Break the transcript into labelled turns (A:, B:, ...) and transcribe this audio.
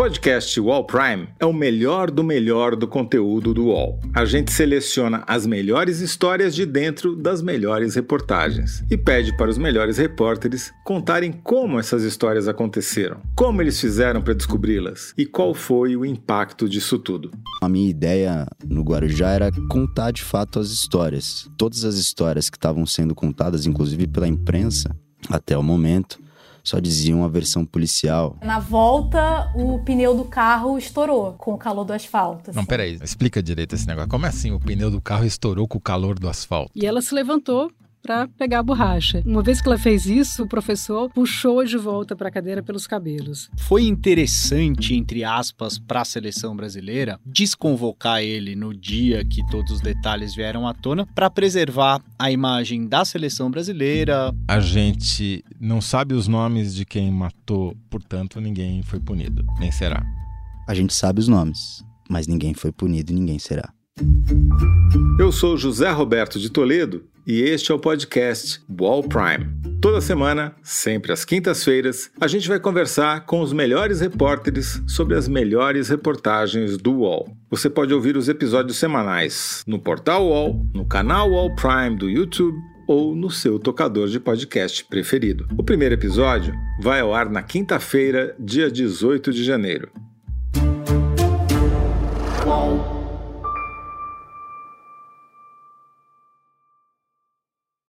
A: podcast Wall Prime é o melhor do melhor do conteúdo do Wall. A gente seleciona as melhores histórias de dentro das melhores reportagens e pede para os melhores repórteres contarem como essas histórias aconteceram, como eles fizeram para descobri-las e qual foi o impacto disso tudo.
B: A minha ideia no Guarujá era contar de fato as histórias. Todas as histórias que estavam sendo contadas, inclusive pela imprensa, até o momento, só diziam a versão policial.
C: Na volta, o pneu do carro estourou com o calor do asfalto.
D: Não, peraí, explica direito esse negócio. Como é assim o pneu do carro estourou com o calor do asfalto?
E: E ela se levantou para pegar a borracha. Uma vez que ela fez isso, o professor puxou de volta para a cadeira pelos cabelos.
F: Foi interessante, entre aspas, para a seleção brasileira desconvocar ele no dia que todos os detalhes vieram à tona para preservar a imagem da seleção brasileira.
D: A gente não sabe os nomes de quem matou, portanto, ninguém foi punido, nem será.
B: A gente sabe os nomes, mas ninguém foi punido e ninguém será.
A: Eu sou José Roberto de Toledo e este é o podcast Wall Prime. Toda semana, sempre às quintas-feiras, a gente vai conversar com os melhores repórteres sobre as melhores reportagens do UOL. Você pode ouvir os episódios semanais no portal UOL, no canal UOL Prime do YouTube ou no seu tocador de podcast preferido. O primeiro episódio vai ao ar na quinta-feira, dia 18 de janeiro.